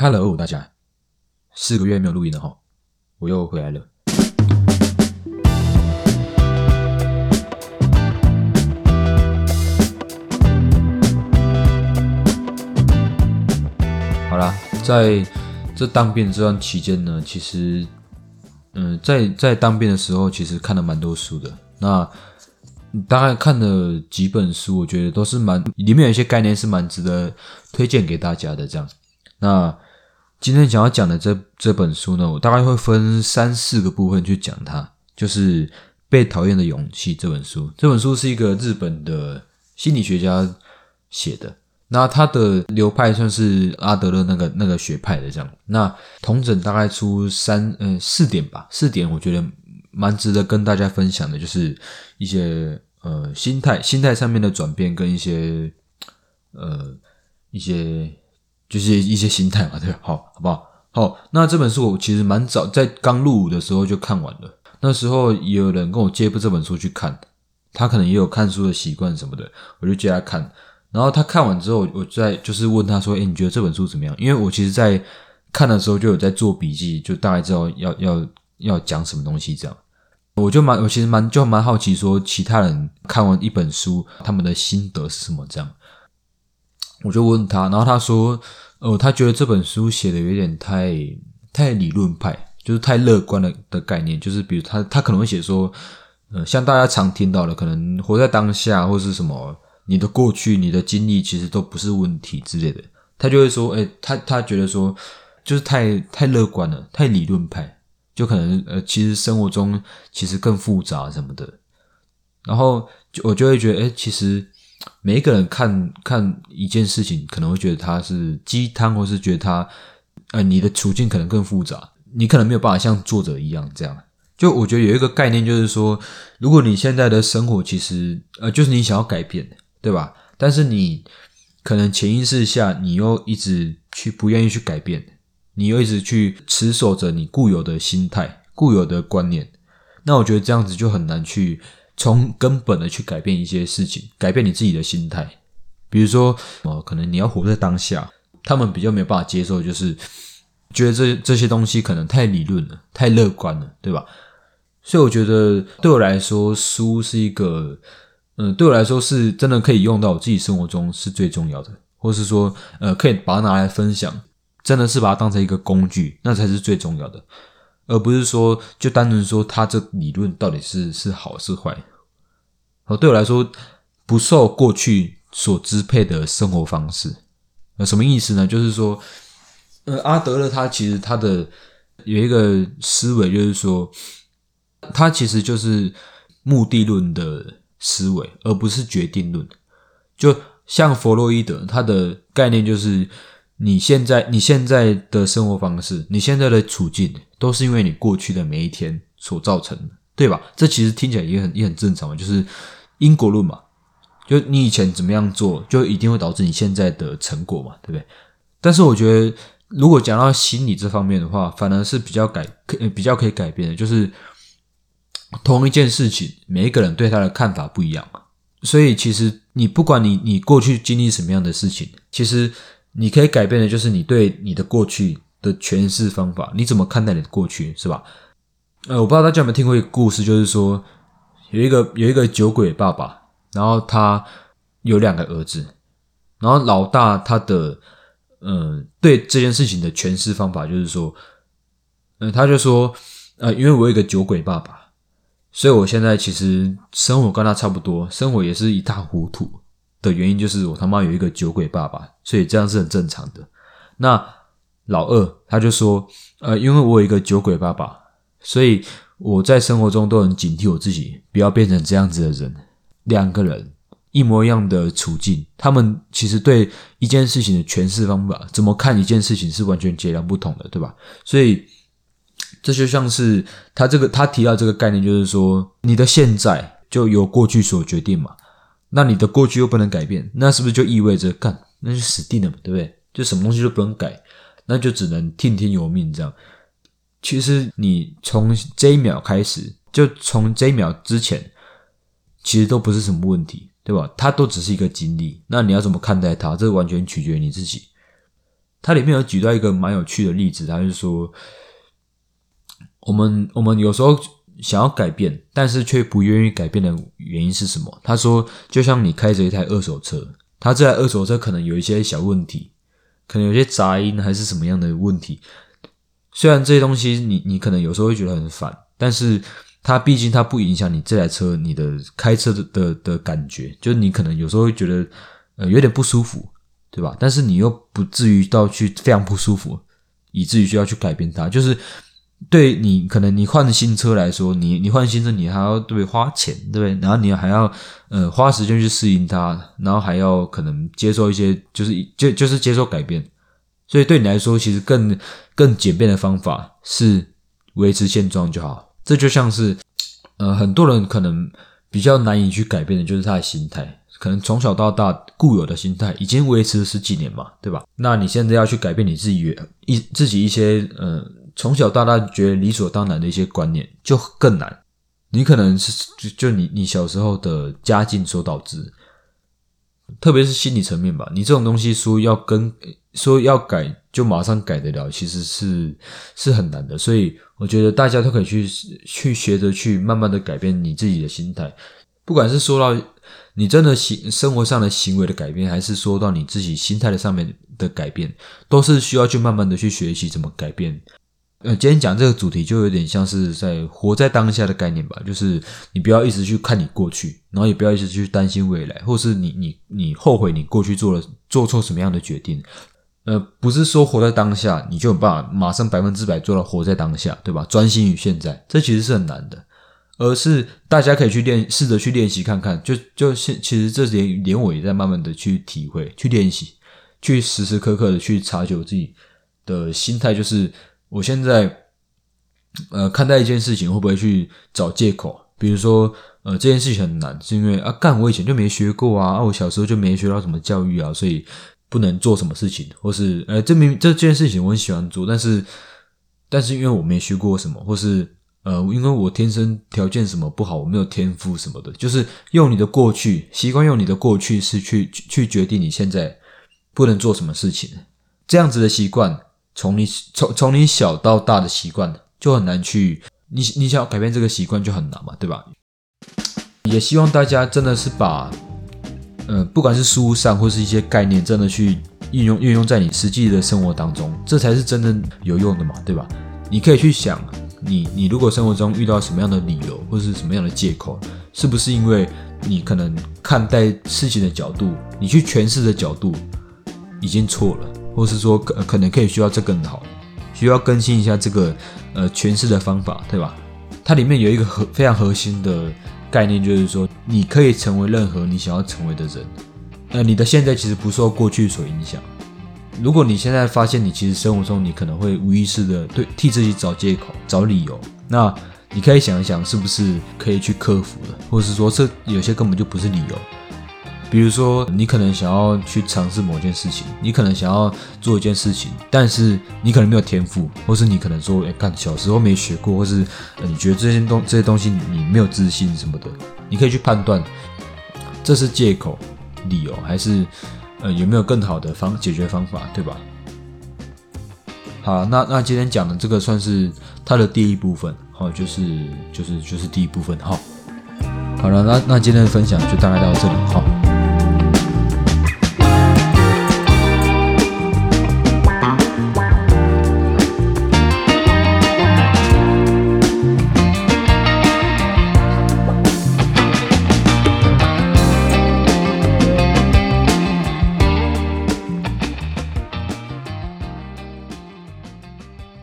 Hello，大家，四个月没有录音了哈，我又回来了。好啦，在这当兵这段期间呢，其实，嗯，在在当兵的时候，其实看了蛮多书的。那大概看了几本书，我觉得都是蛮里面有一些概念是蛮值得推荐给大家的。这样，那今天想要讲的这这本书呢，我大概会分三四个部分去讲它，就是《被讨厌的勇气》这本书。这本书是一个日本的心理学家写的，那他的流派算是阿德勒那个那个学派的这样。那同整大概出三嗯四点吧，四点我觉得。蛮值得跟大家分享的，就是一些呃心态、心态上面的转变，跟一些呃一些就是一些心态嘛，对？好，好不好？好，那这本书我其实蛮早在刚入伍的时候就看完了，那时候也有人跟我借部这本书去看，他可能也有看书的习惯什么的，我就借他看。然后他看完之后，我再就是问他说：“哎，你觉得这本书怎么样？”因为我其实在看的时候就有在做笔记，就大概知道要要要讲什么东西这样。我就蛮，我其实蛮就蛮好奇，说其他人看完一本书，他们的心得是什么？这样，我就问他，然后他说，哦，他觉得这本书写的有点太太理论派，就是太乐观的的概念，就是比如他他可能会写说，呃，像大家常听到的，可能活在当下或是什么，你的过去、你的经历其实都不是问题之类的，他就会说，哎，他他觉得说，就是太太乐观了，太理论派。就可能呃，其实生活中其实更复杂什么的，然后就我就会觉得，哎，其实每一个人看看一件事情，可能会觉得它是鸡汤，或是觉得它，呃，你的处境可能更复杂，你可能没有办法像作者一样这样。就我觉得有一个概念，就是说，如果你现在的生活其实呃，就是你想要改变，对吧？但是你可能潜意识下，你又一直去不愿意去改变。你又一直去持守着你固有的心态、固有的观念，那我觉得这样子就很难去从根本的去改变一些事情，改变你自己的心态。比如说，哦，可能你要活在当下，他们比较没有办法接受，就是觉得这这些东西可能太理论了、太乐观了，对吧？所以我觉得对我来说，书是一个，嗯，对我来说是真的可以用到我自己生活中是最重要的，或是说，呃，可以把它拿来分享。真的是把它当成一个工具，那才是最重要的，而不是说就单纯说他这理论到底是是好是坏。哦，对我来说，不受过去所支配的生活方式，呃，什么意思呢？就是说，呃，阿德勒他其实他的有一个思维，就是说，他其实就是目的论的思维，而不是决定论。就像弗洛伊德，他的概念就是。你现在你现在的生活方式，你现在的处境，都是因为你过去的每一天所造成的，对吧？这其实听起来也很也很正常嘛，就是因果论嘛。就你以前怎么样做，就一定会导致你现在的成果嘛，对不对？但是我觉得，如果讲到心理这方面的话，反而是比较改可比较可以改变的，就是同一件事情，每一个人对他的看法不一样，所以其实你不管你你过去经历什么样的事情，其实。你可以改变的，就是你对你的过去的诠释方法。你怎么看待你的过去，是吧？呃，我不知道大家有没有听过一个故事，就是说有一个有一个酒鬼爸爸，然后他有两个儿子，然后老大他的嗯对这件事情的诠释方法就是说，嗯，他就说，呃，因为我有一个酒鬼爸爸，所以我现在其实生活跟他差不多，生活也是一塌糊涂。的原因就是我他妈有一个酒鬼爸爸，所以这样是很正常的。那老二他就说，呃，因为我有一个酒鬼爸爸，所以我在生活中都很警惕我自己，不要变成这样子的人。两个人一模一样的处境，他们其实对一件事情的诠释方法，怎么看一件事情是完全截然不同的，对吧？所以这就像是他这个他提到这个概念，就是说你的现在就由过去所决定嘛。那你的过去又不能改变，那是不是就意味着干那就死定了嘛？对不对？就什么东西都不能改，那就只能听天由命这样。其实你从这一秒开始，就从这一秒之前，其实都不是什么问题，对吧？它都只是一个经历。那你要怎么看待它？这完全取决于你自己。它里面有举到一个蛮有趣的例子，他是说，我们我们有时候想要改变，但是却不愿意改变的原因是什么？他说，就像你开着一台二手车，它这台二手车可能有一些小问题，可能有些杂音还是什么样的问题。虽然这些东西你你可能有时候会觉得很烦，但是它毕竟它不影响你这台车你的开车的的的感觉，就是你可能有时候会觉得呃有点不舒服。对吧？但是你又不至于到去非常不舒服，以至于需要去改变它。就是对你可能你换新车来说，你你换新车，你还要对对花钱，对不对？然后你还要呃花时间去适应它，然后还要可能接受一些，就是就就是接受改变。所以对你来说，其实更更简便的方法是维持现状就好。这就像是呃很多人可能比较难以去改变的，就是他的心态。可能从小到大固有的心态已经维持了十几年嘛，对吧？那你现在要去改变你自己一自己一些呃从小到大觉得理所当然的一些观念，就更难。你可能是就就你你小时候的家境所导致，特别是心理层面吧。你这种东西说要跟说要改就马上改得了，其实是是很难的。所以我觉得大家都可以去去学着去慢慢的改变你自己的心态，不管是说到。你真的行生活上的行为的改变，还是说到你自己心态的上面的改变，都是需要去慢慢的去学习怎么改变。呃，今天讲这个主题就有点像是在活在当下的概念吧，就是你不要一直去看你过去，然后也不要一直去担心未来，或是你你你后悔你过去做了做错什么样的决定。呃，不是说活在当下你就有办法马上百分之百做到活在当下，对吧？专心于现在，这其实是很难的。而是大家可以去练，试着去练习看看。就就现，其实这连连我也在慢慢的去体会、去练习、去时时刻刻的去察觉自己的心态。就是我现在，呃，看待一件事情会不会去找借口？比如说，呃，这件事情很难，是因为啊，干我以前就没学过啊，啊，我小时候就没学到什么教育啊，所以不能做什么事情，或是呃，这明这件事情我很喜欢做，但是但是因为我没学过什么，或是。呃，因为我天生条件什么不好，我没有天赋什么的，就是用你的过去习惯，用你的过去是去去决定你现在不能做什么事情。这样子的习惯，从你从从你小到大的习惯，就很难去你你想要改变这个习惯就很难嘛，对吧？也希望大家真的是把，呃，不管是书上或是一些概念，真的去运用运用在你实际的生活当中，这才是真正有用的嘛，对吧？你可以去想。你你如果生活中遇到什么样的理由或是什么样的借口，是不是因为你可能看待事情的角度，你去诠释的角度已经错了，或是说可可能可以需要这更好，需要更新一下这个呃诠释的方法，对吧？它里面有一个核非常核心的概念，就是说你可以成为任何你想要成为的人，呃，你的现在其实不受过去所影响。如果你现在发现你其实生活中你可能会无意识的对替自己找借口、找理由，那你可以想一想，是不是可以去克服的，或者是说这有些根本就不是理由。比如说，你可能想要去尝试某件事情，你可能想要做一件事情，但是你可能没有天赋，或是你可能说，哎，看小时候没学过，或是你觉得这些东这些东西你没有自信什么的，你可以去判断这是借口、理由还是。呃，有没有更好的方解决方法，对吧？好，那那今天讲的这个算是它的第一部分，好，就是就是就是第一部分，哈。好了，那那今天的分享就大概到这里，好。